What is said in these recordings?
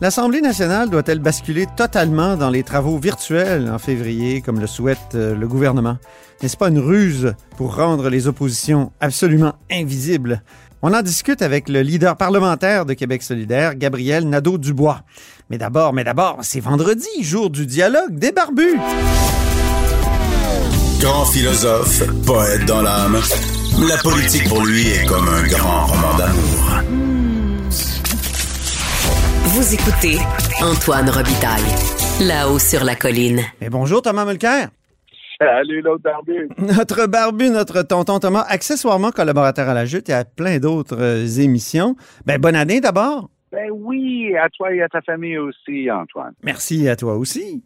l'Assemblée nationale doit-elle basculer totalement dans les travaux virtuels en février, comme le souhaite euh, le gouvernement? N'est-ce pas une ruse pour rendre les oppositions absolument invisibles? On en discute avec le leader parlementaire de Québec solidaire, Gabriel Nadeau-Dubois. Mais d'abord, mais d'abord, c'est vendredi, jour du dialogue des barbus. Grand philosophe, poète dans l'âme. La politique pour lui est comme un grand roman d'amour. Vous écoutez Antoine Robitaille. Là-haut sur la colline. Et bonjour Thomas Mulcair. Salut l'autre barbu. Notre barbu, notre tonton Thomas, accessoirement collaborateur à la Jute et à plein d'autres euh, émissions. Ben, bonne année d'abord. Ben oui, à toi et à ta famille aussi, Antoine. Merci à toi aussi.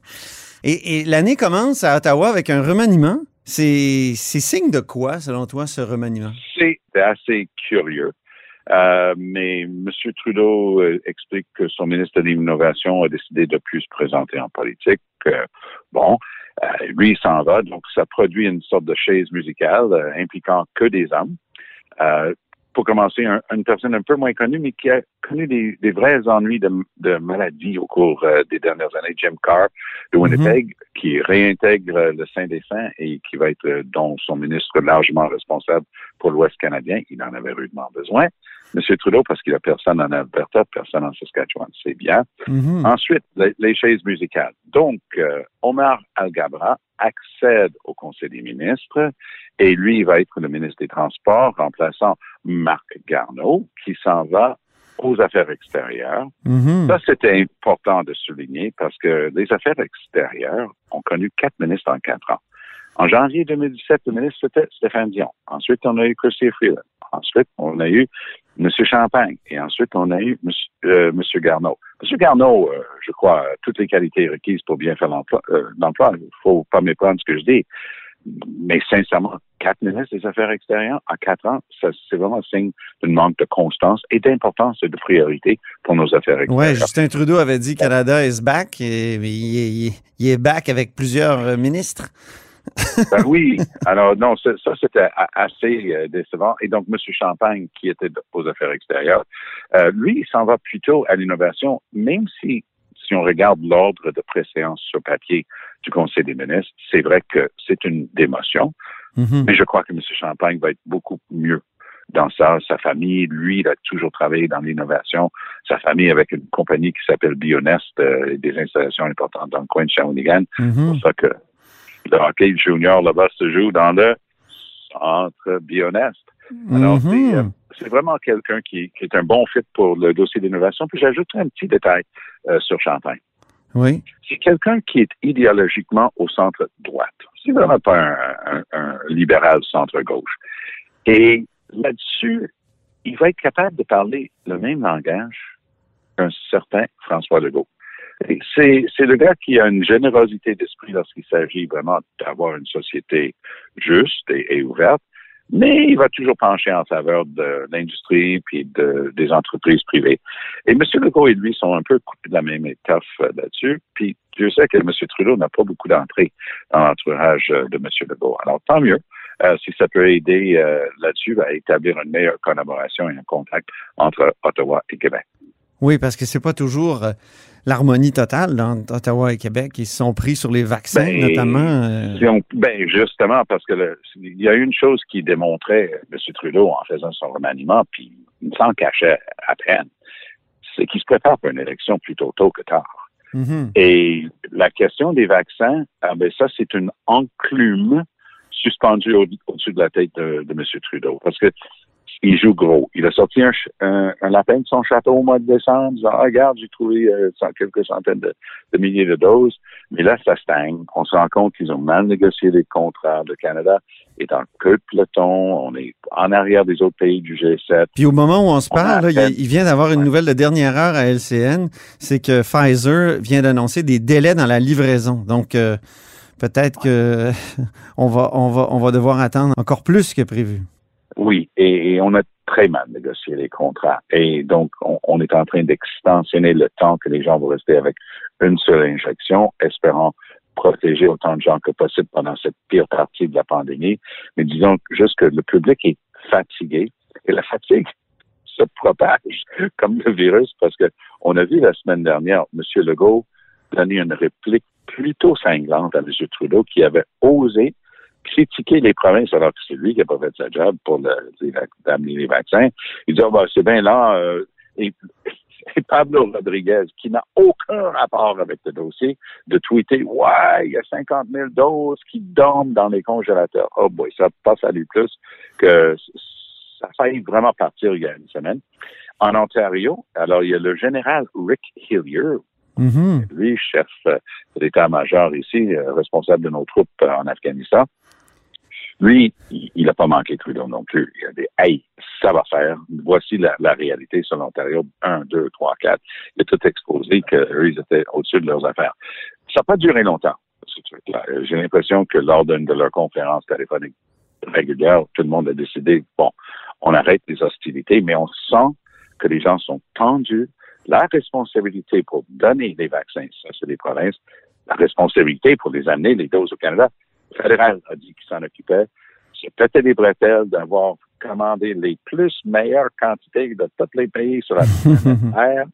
Et, et l'année commence à Ottawa avec un remaniement. C'est c'est signe de quoi, selon toi, ce remaniement? C'est assez curieux. Euh, mais M. Trudeau euh, explique que son ministre de l'Innovation a décidé de plus se présenter en politique. Euh, bon, euh, lui, il s'en va, donc ça produit une sorte de chaise musicale euh, impliquant que des hommes. Euh, pour commencer, un- une personne un peu moins connue, mais qui a connu des, des vrais ennuis de, de maladie au cours des dernières années, Jim Carr de Winnipeg, qui réintègre le Saint des Saints et qui va être, dont son ministre largement responsable pour l'Ouest canadien. Il en avait rudement besoin. M. Trudeau, parce qu'il a personne en Alberta, personne en Saskatchewan, c'est bien. Mhm. Ensuite, les, les chaises musicales. Donc, euh, Omar Al-Gabra accède au Conseil des ministres et lui, il va être le ministre des Transports, remplaçant Marc Garneau, qui s'en va aux affaires extérieures. Mhm. Ça, c'était important de souligner parce que les affaires extérieures ont connu quatre ministres en quatre ans. En janvier 2017, le ministre, c'était Stéphane Dion. Ensuite, on a eu Christy Freeland. Ensuite, on a eu M. Champagne. Et ensuite, on a eu M. Euh, Garneau. M. Garneau, euh, je crois, a toutes les qualités requises pour bien faire l'emploi. Euh. Il faut pas méprendre ce que je dis. Mais sincèrement, quatre ministres des Affaires extérieures en quatre ans, c'est vraiment un signe d'un manque de constance et d'importance et de priorité pour nos affaires extérieures. Ouais, Justin Trudeau avait dit Canada is back et il, est back avec plusieurs euh, ministres. Ben oui. Alors, non, ça, ça, c'était assez euh, décevant. Et donc, M. Champagne, qui était aux affaires extérieures, euh, lui, il s'en va plutôt à l'innovation, même si, si on regarde l'ordre de préséance sur papier du Conseil des ministres, c'est vrai que c'est une démotion, Mhm. mais je crois que M. Champagne va être beaucoup mieux dans ça. Sa famille, lui, il a toujours travaillé dans l'innovation. Sa famille avec une compagnie qui s'appelle Bionest, euh, et des installations importantes dans le coin de Shawinigan. Mhm. C'est pour ça que le hockey junior là-bas se joue dans le centre Bionest. Alors, c'est, euh, Mhm. c'est vraiment quelqu'un qui, qui est un bon fit pour le dossier d'innovation. Puis j'ajouterai un petit détail euh, sur Champagne. Oui. C'est quelqu'un qui est idéologiquement au centre droite. C'est vraiment pas un, un- un libéral centre-gauche. Et là-dessus, il va être capable de parler le même langage qu'un certain François Legault. C'est, c'est le gars qui a une générosité d'esprit lorsqu'il s'agit vraiment d'avoir une société juste et, ouverte, mais il va toujours pencher en faveur de l'industrie puis de, des entreprises privées. Et M. Legault et lui sont un peu coupés de la même étoffe euh, là-dessus. Puis Dieu sait que M. Trudeau n'a pas beaucoup d'entrée dans l'entourage euh, de M. Legault. Alors tant mieux. euh, si ça peut aider là-dessus à établir une meilleure collaboration et un contact entre Ottawa et Québec. Oui, parce que c'est pas toujours euh, l'harmonie totale dans Ottawa et Québec. Ils se sont pris sur les vaccins, Ben, notamment. euh, Si on- ben justement, parce que le- il y a une chose qui démontrait euh, M. Trudeau en faisant son remaniement, puis il s'en cachait à peine, c'est qu'il se prépare pour une élection plutôt tôt que tard. mhm. Et la question des vaccins, ah ben ça, c'est une enclume suspendue au- au-dessus de la tête de, de M. Trudeau. Parce que il joue gros. Il a sorti un, un, un lapin de son château au mois de décembre, disant, ah, regarde, j'ai trouvé euh, quelques centaines de, de milliers de doses. Mais là, ça stagne. On se rend compte qu'ils ont mal négocié les contrats. Le Canada est en queue de peloton. On est en arrière des autres pays du G7. Puis au moment où on se On parle, là, il, il vient d'avoir une nouvelle de dernière heure à LCN, c'est que Pfizer vient d'annoncer des délais dans la livraison. Donc euh, peut-être que on va on va on va devoir attendre encore plus que prévu. Oui, et, on a très mal négocié les contrats. Et donc, on, on est en train d'extensionner le temps que les gens vont rester avec une seule injection, espérant protéger autant de gens que possible pendant cette pire partie de la pandémie. Mais disons juste que le public est fatigué et la fatigue se propage comme le virus parce que on a vu la semaine dernière M. Legault donner une réplique plutôt cinglante à M. Trudeau qui avait osé critiquer les provinces alors que c'est lui qui n'a pas fait sa job pour d'amener les vaccins. Il dit, oh, ben, c'est bien là, euh, et, et, Pablo Rodriguez, qui n'a aucun rapport avec le dossier, de tweeter, ouais, il y a 50 000 doses qui dorment dans les congélateurs. Oh boy, ça passe à lui plus que ça a failli vraiment partir il y a une semaine. En Ontario, alors il y a le général Rick Hillier, Mhm. lui, chef euh, de l'état-major ici, euh, responsable de nos troupes en Afghanistan. Lui, il n'a pas manqué Trudeau non plus. Il a dit, hey, ça va faire. Voici la, la réalité sur l'Ontario. Un, deux, trois, quatre. Il a tout exposé qu'eux, ils étaient au-dessus de leurs affaires. Ça n'a pas duré longtemps, ce truc-là. J'ai l'impression que lors d'une de leurs conférences téléphoniques régulières, tout le monde a décidé, bon, on arrête les hostilités, mais on sent que les gens sont tendus. La responsabilité pour donner les vaccins, ça c'est des provinces. La responsabilité pour les amener, les doses au Canada, fédéral a dit qu'il s'en occupait. C'est peut-être des bretelles d'avoir commandé les plus meilleures quantités de tous les pays sur la terre.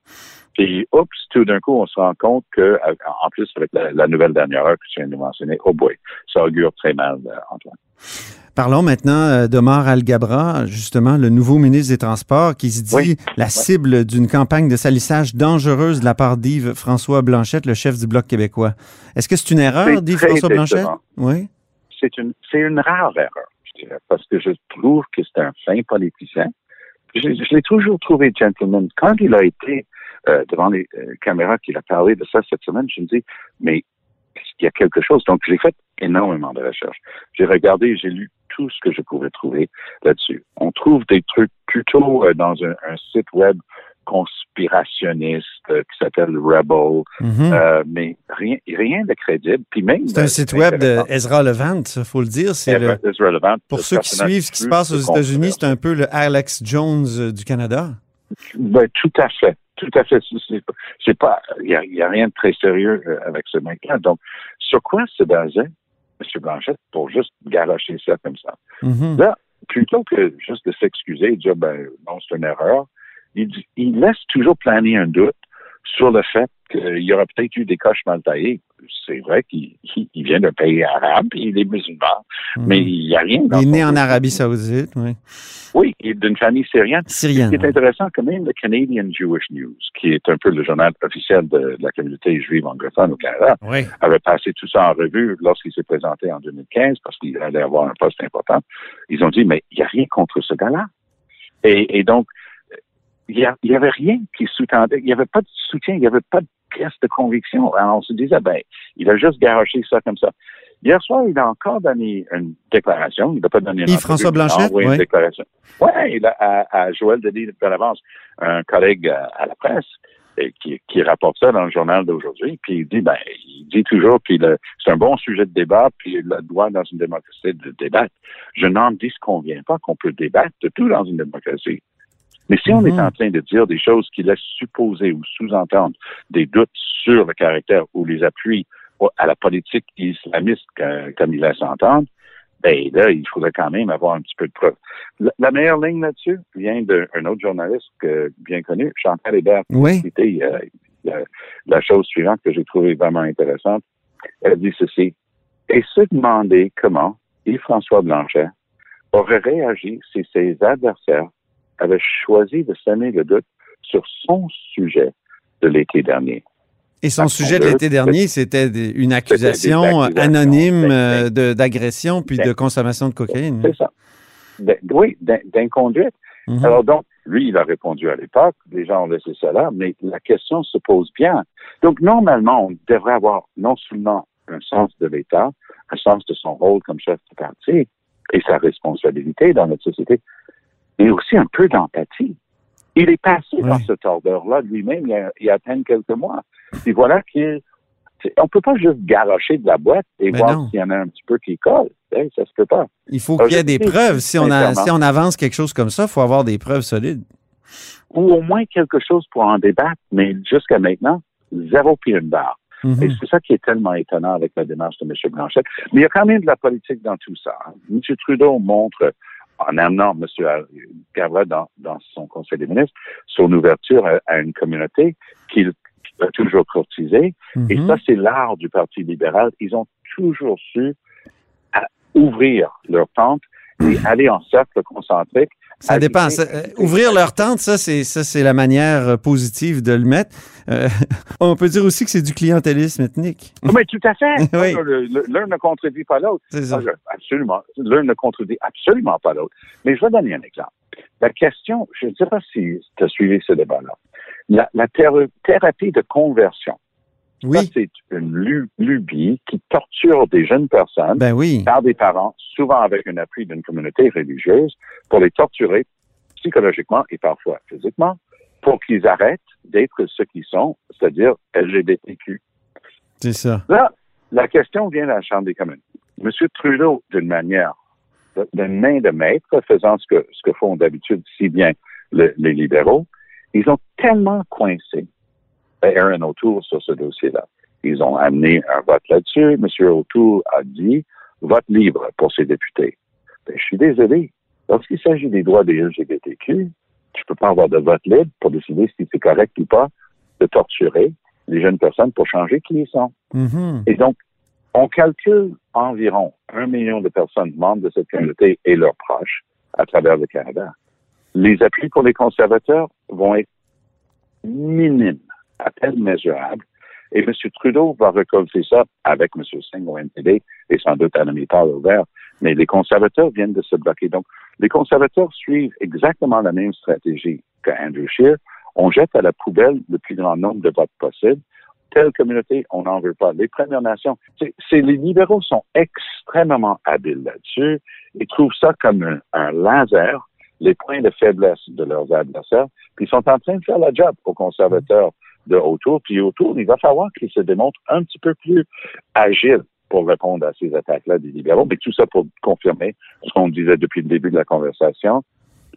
Puis, oups, tout d'un coup, on se rend compte que, en plus, avec la, la nouvelle dernière heure que tu viens de mentionner, oh boy, ça augure très mal, euh, Antoine. Parlons maintenant euh, d'Omar Al-Gabra, justement, le nouveau ministre des Transports, qui se dit Oui. la cible d'une campagne de salissage dangereuse de la part d'Yves François Blanchette, le chef du Bloc québécois. Est-ce que c'est une erreur d'Yves François Blanchette? Oui. C'est une, c'est une rare erreur, je dirais, parce que je trouve que c'est un fin politicien. Je, je l'ai toujours trouvé gentleman. Quand il a été euh, devant les euh, caméras, qu'il a parlé de ça cette semaine, je me dis, mais est-ce qu'il y a quelque chose? Donc, j'ai fait énormément de recherches. J'ai regardé, j'ai lu tout ce que je pouvais trouver là-dessus. On trouve des trucs plutôt euh, dans un, un site web conspirationniste euh, qui s'appelle Rebel, Mhm. euh, mais rien, rien de crédible. Puis même, c'est un site web intéressant. d'Ezra Levant, il faut le dire. C'est le- pour ceux qui suivent ce qui se passe aux États-Unis, c'est un peu le Alex Jones euh, du Canada. Ben, tout à fait. Tout à fait. C'est- pas, il y a, rien de très sérieux avec ce mec-là. Donc, sur quoi se basait M. Blanchette pour juste garocher ça comme ça? Mhm. Là, plutôt que juste de s'excuser et dire, ben, non, c'est une erreur, il, dit- il laisse toujours planer un doute sur le fait qu'il y aurait peut-être eu des coches mal taillées. C'est vrai qu'il il- il vient d'un pays arabe, il est musulman, Mhm. mais il n'y a rien dans Il est né en. Arabie Saoudite, oui. Oui, il est d'une famille syrienne. Syrienne. Ce qui est intéressant, quand même, le Canadian Jewish News, qui est un peu le journal officiel de, de la communauté juive anglophone au Canada, Oui. avait passé tout ça en revue lorsqu'il s'est présenté en 2015 parce qu'il allait avoir un poste important. Ils ont dit, mais il n'y a rien contre ce gars-là. Et, et donc, il n'y avait rien qui sous-tendait, il n'y avait pas de soutien, il n'y avait pas de pièce de conviction. Alors, on se disait, ben, il a juste garoché ça comme ça. Hier soir, il a encore donné une déclaration. Il n'a pas donné une François entrevue, mais il a Blanchet, envoyé oui. une déclaration. Oui, il a, à, à Joël Denis de l'avance, un collègue à, à la presse, et qui, qui rapporte ça dans le journal d'aujourd'hui, puis il dit, ben, il dit toujours, puis le- c'est un bon sujet de débat, puis il droit dans une démocratie de débattre. Je n'en disconviens pas qu'on peut débattre de tout dans une démocratie. Mais si on Mhm. est en train de dire des choses qui laissent supposer ou sous-entendre des doutes sur le caractère ou les appuis à la politique islamiste comme il laisse entendre, ben là, il faudrait quand même avoir un petit peu de preuve. La, la meilleure ligne là-dessus vient d'un autre journaliste bien connu, Chantal Hébert, Oui. cité euh, la, la chose suivante que j'ai trouvée vraiment intéressante. Elle dit ceci. Et se demander comment Yves-François Blanchet aurait réagi si ses adversaires avaient choisi de semer le doute sur son sujet de l'été dernier. Et son Parce sujet de l'été dernier, c'était une accusation accusations. anonyme Ben, euh, d'agression puis ben, de consommation de cocaïne. C'est ça. D- oui, d'in- d'inconduite. Mhm. Alors donc, lui, il a répondu à l'époque, les gens ont laissé ça là, mais la question se pose bien. Donc, normalement, on devrait avoir non seulement un sens de l'État, un sens de son rôle comme chef de parti et sa responsabilité dans notre société, mais aussi un peu d'empathie. Il est passé dans Oui. cette ordre-là lui-même il y, a, il y a à peine quelques mois. Et voilà qu'il On peut pas juste garocher de la boîte et Mais voir s'il y en a un petit peu qui colle. Hey, ça se peut pas. Il faut qu'il y ait des preuves. Si on, a, sincèrement. si on avance quelque chose comme ça, il faut avoir des preuves solides. Ou au moins quelque chose pour en débattre, mais jusqu'à maintenant, zéro pied une barre. Mhm. Et c'est ça qui est tellement étonnant avec la démarche de M. Blanchette. Mais il y a quand même de la politique dans tout ça. hein. M. Trudeau montre, en amenant M. Gavra dans, dans son Conseil des ministres, son ouverture à, à une communauté qu'il a toujours courtisée. Et Mhm. ça, c'est l'art du Parti libéral. Ils ont toujours su à ouvrir leur tente et aller en cercle concentrique. Ça dépend. Ça, euh, ouvrir leur tente, ça, c'est ça, c'est la manière euh, positive de le mettre. Euh, on peut dire aussi que c'est du clientélisme ethnique. Mais tout à fait. Oui. L'un ne contredit pas l'autre. Ah, Absolument. L'un ne contredit absolument pas l'autre. Mais je vais donner un exemple. La question, je ne sais pas si tu as suivi ce débat-là. La, la théra- thérapie de conversion, Oui. c'est une lu- lubie qui torture des jeunes personnes Ben oui. par des parents, souvent avec un appui d'une communauté religieuse, pour les torturer psychologiquement et parfois physiquement, pour qu'ils arrêtent d'être ce qu'ils sont, c'est-à-dire LGBTQ. C'est ça. Là, la question vient de la Chambre des communes. M. Trudeau, d'une manière, de- main de maître, faisant ce que, ce que font d'habitude si bien le- les libéraux, ils ont tellement coincé Aaron O'Toole sur ce dossier-là. Ils ont amené un vote là-dessus. M. O'Toole a dit vote libre pour ses députés. Ben, je suis désolé. Lorsqu'il s'agit des droits des LGBTQ, tu peux pas avoir de vote libre pour décider si c'est correct ou pas de torturer les jeunes personnes pour changer qui ils sont. Mhm. Et donc, on calcule environ un million de personnes membres de cette communauté et leurs proches à travers le Canada. Les appuis pour les conservateurs vont être minimes, à peine mesurables. Et M. Trudeau va récolter ça avec M. Singh au NPD et sans doute à Mittal au vert. Mais les conservateurs viennent de se bloquer. Donc, les conservateurs suivent exactement la même stratégie que Andrew Scheer. On jette à la poubelle le plus grand nombre de votes possible telle communauté, on n'en veut pas. Les Premières Nations, c'est- les libéraux sont extrêmement habiles là-dessus. Ils trouvent ça comme un, un laser, les points de faiblesse de leurs adversaires, puis ils sont en train de faire la job aux conservateurs de autour. Puis autour, il va falloir qu'ils se démontrent un petit peu plus agiles pour répondre à ces attaques-là des libéraux. Mais tout ça pour confirmer ce qu'on disait depuis le début de la conversation.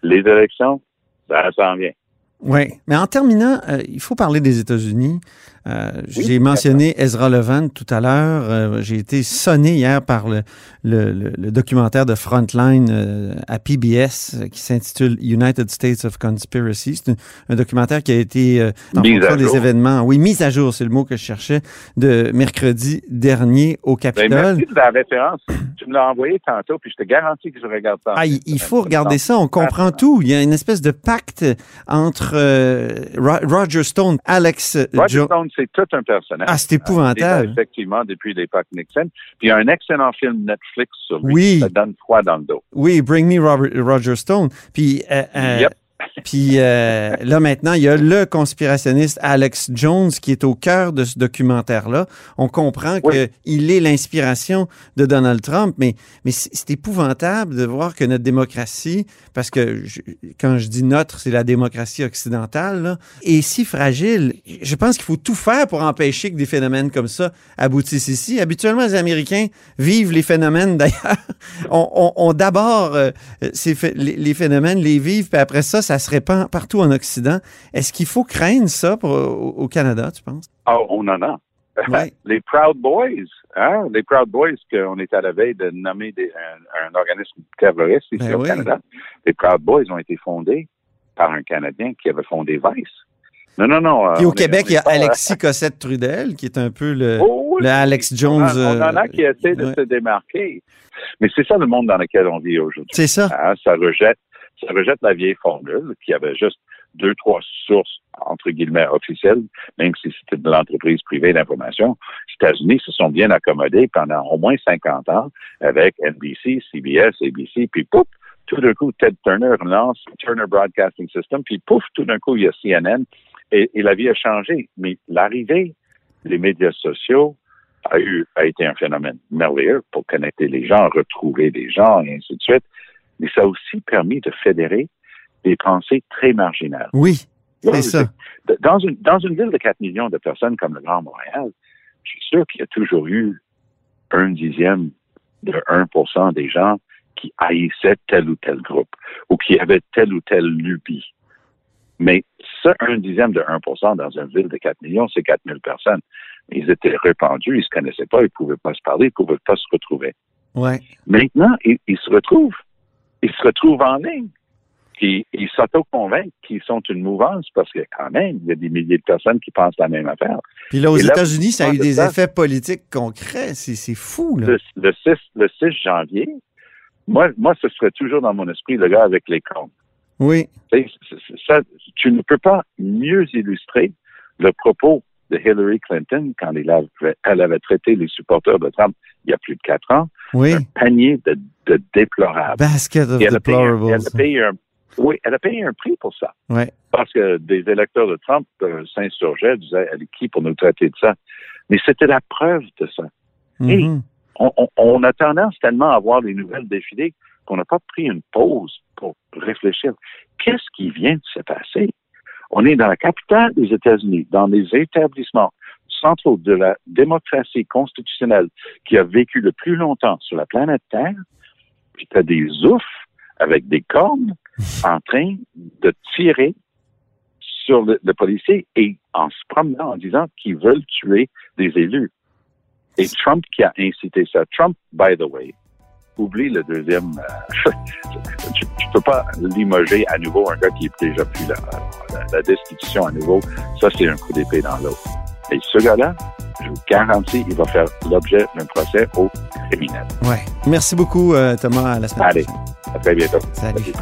Les élections, ça s'en vient. Oui, mais en terminant, euh, il faut parler des États-Unis. Euh, J'ai mentionné Ezra Levant tout à l'heure. Euh, J'ai été sonné hier par le, le, le- le documentaire de Frontline à PBS qui s'intitule United States of Conspiracy. C'est un, un documentaire qui a été à fonction des jour. événements. Oui, mise à jour, c'est le mot que je cherchais, de mercredi dernier au Ben, Capitole. merci de la référence. Tu me l'as envoyé tantôt, puis je te garantis que je regarde ça. Ah, il, il faut regarder ça, on comprend tout. Il y a une espèce de pacte entre euh, Ro- Roger Stone, Alex Roger Jo- Stone, c'est tout un personnage. Ah, c'est là, épouvantable. effectivement, depuis l'époque Nixon. Puis il y a un excellent film Netflix sur lui. Oui. Ça donne froid dans le dos. Oui, Bring Me Robert- Roger Stone. Puis, euh, euh, Yep. Puis euh, là maintenant, il y a le conspirationniste Alex Jones qui est au cœur de ce documentaire-là. On comprend Oui. qu'il est l'inspiration de Donald Trump, mais, mais c'est épouvantable de voir que notre démocratie, parce que je- quand je dis notre, c'est la démocratie occidentale, là, est si fragile. Je pense qu'il faut tout faire pour empêcher que des phénomènes comme ça aboutissent ici. Habituellement, les Américains vivent les phénomènes d'ailleurs. On, on- on d'abord euh, les phénomènes, les vivent, puis après ça, ça se répand partout en Occident. Est-ce qu'il faut craindre ça pour- au, au Canada, tu penses? Ah, on en a. Ouais. Les Proud Boys, hein? Les Proud Boys qu'on est à la veille de nommer des- un, un organisme terroriste ici Ben au oui. Canada. Les Proud Boys ont été fondés par un Canadien qui avait fondé Vice. Non, non, non. Puis euh, au est- Québec, il y a pas- Alexis Cossette-Trudel, qui est un peu le, Oh, oui. le Alex Jones. On, en- on en a euh, qui essaient de ouais. se démarquer. Mais c'est ça le monde dans lequel on vit aujourd'hui. C'est ça. Hein, ça rejette, ça rejette la vieille formule qui avait juste deux, trois sources, entre guillemets, officielles, même si c'était de l'entreprise privée d'information. Les États-Unis se sont bien accommodés pendant au moins 50 ans avec NBC, CBS, ABC, puis pouf, tout d'un coup, Ted Turner lance Turner Broadcasting System, puis pouf, tout d'un coup, il y a CNN, et, la vie a changé. Mais l'arrivée des médias sociaux a eu, a été un phénomène merveilleux pour connecter les gens, retrouver des gens, et ainsi de suite. Mais ça a aussi permis de fédérer des pensées très marginales. Oui, c'est ça. Dans une, dans une ville de 4 millions de personnes comme le Grand Montréal, je suis sûr qu'il y a toujours eu un dixième de 1 des gens qui haïssaient tel ou tel groupe ou qui avaient telle ou telle lubie. Mais ça, un dixième de 1% dans une ville de 4 millions, c'est 4 000 personnes. Ils étaient répandus, ils se connaissaient pas, ils pouvaient pas se parler, ils pouvaient pas se retrouver. Ouais. Maintenant, ils, ils se retrouvent. Ils se retrouvent en ligne. Puis ils s'auto-convainquent qu'ils sont une mouvance parce que quand même, il y a des milliers de personnes qui pensent la même affaire. Puis là, aux États-Unis, ça a eu de des effets politiques concrets. C'est fou, là. Le, le 6, le 6 janvier, moi, moi, ce serait toujours dans mon esprit le gars avec les cornes. Oui. Ça, tu ne peux pas mieux illustrer le propos de Hillary Clinton quand elle avait, elle avait traité les supporters de Trump il y a plus de quatre ans, Oui. un panier de, de déplorables. Basket of Et elle a, payé, un- deplorables. elle a payé un, oui, elle a payé un prix pour ça. Ouais. Parce que des électeurs de Trump euh, s'insurgeaient, disaient, elle est qui pour nous traiter de ça? Mais c'était la preuve de ça. Hey, Mhm. on, on- on a tendance tellement à voir les nouvelles défiler qu'on n'a pas pris une pause pour réfléchir. Qu'est-ce qui vient de se passer? On est dans la capitale des États-Unis, dans les établissements centraux de la démocratie constitutionnelle qui a vécu le plus longtemps sur la planète Terre, puis tu as des oufs avec des cornes en train de tirer sur le, le policier et en se promenant en disant qu'ils veulent tuer des élus. Et Trump qui a incité ça. Trump, by the way, oublie le deuxième. euh, tu, tu peux pas limoger à nouveau un gars qui est déjà plus là. La, la destitution à nouveau, ça c'est un coup d'épée dans l'eau. Et ce gars-là, je vous garantis, il va faire l'objet d'un procès au criminel. Ouais. Merci beaucoup, euh, Thomas. À la semaine Allez. prochaine. À très bientôt. Salut.